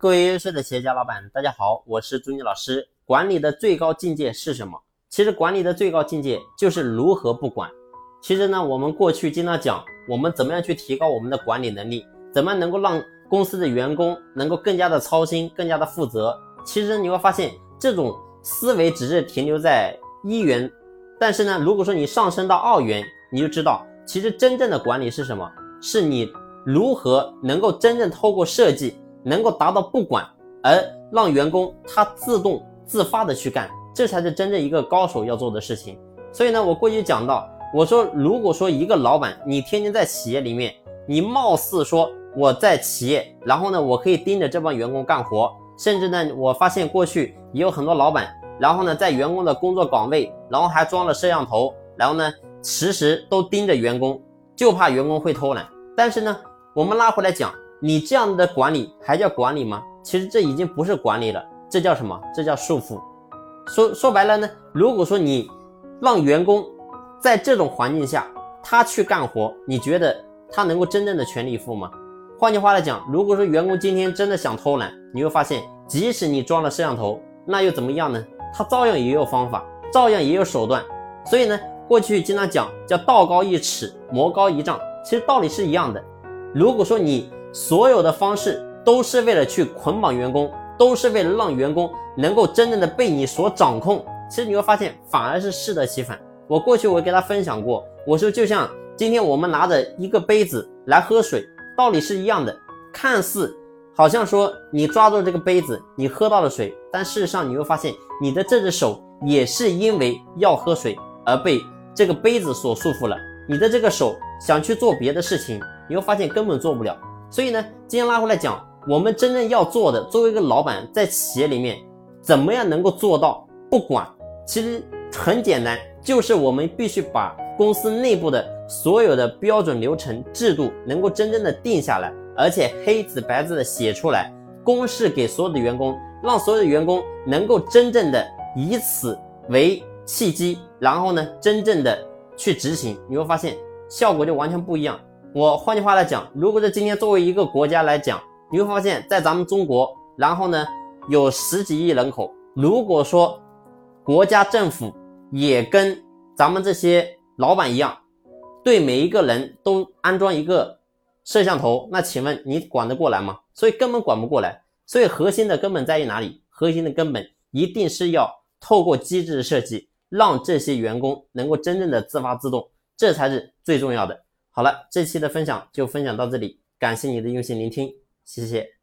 各位优秀的企业家老板，大家好，我是朱妮老师。管理的最高境界是什么？其实管理的最高境界就是如何不管。其实呢，我们过去经常讲，我们怎么样去提高我们的管理能力，怎么能够让公司的员工能够更加的操心，更加的负责。其实你会发现，这种思维只是停留在一元，但是呢，如果说你上升到二元，你就知道，其实真正的管理是什么？是你如何能够真正透过设计。能够达到不管，而让员工他自动自发的去干，这才是真正一个高手要做的事情。所以呢，我过去讲到，我说如果说一个老板，你天天在企业里面，你貌似说我在企业，然后呢，我可以盯着这帮员工干活，甚至呢，我发现过去也有很多老板，然后呢，在员工的工作岗位，然后还装了摄像头，然后呢，时时都盯着员工，就怕员工会偷懒。但是呢，我们拉回来讲。你这样的管理还叫管理吗？其实这已经不是管理了，这叫什么？这叫束缚。说说白了呢，如果说你让员工在这种环境下他去干活，你觉得他能够真正的全力以赴吗？换句话来讲，如果说员工今天真的想偷懒，你会发现，即使你装了摄像头，那又怎么样呢？他照样也有方法，照样也有手段。所以呢，过去经常讲叫道高一尺，魔高一丈，其实道理是一样的。如果说你所有的方式都是为了去捆绑员工，都是为了让员工能够真正的被你所掌控。其实你会发现，反而是适得其反。我过去我给他分享过，我说就像今天我们拿着一个杯子来喝水，道理是一样的。看似好像说你抓住这个杯子，你喝到了水，但事实上你会发现，你的这只手也是因为要喝水而被这个杯子所束缚了。你的这个手想去做别的事情，你会发现根本做不了。所以呢，今天拉回来讲，我们真正要做的，作为一个老板，在企业里面，怎么样能够做到不管？其实很简单，就是我们必须把公司内部的所有的标准流程制度能够真正的定下来，而且黑字白字的写出来，公示给所有的员工，让所有的员工能够真正的以此为契机，然后呢，真正的去执行，你会发现效果就完全不一样。我换句话来讲，如果是今天作为一个国家来讲，你会发现在咱们中国，然后呢有十几亿人口，如果说国家政府也跟咱们这些老板一样，对每一个人都安装一个摄像头，那请问你管得过来吗？所以根本管不过来。所以核心的根本在于哪里？核心的根本一定是要透过机制的设计，让这些员工能够真正的自发自动，这才是最重要的。好了，这期的分享就分享到这里，感谢你的用心聆听，谢谢。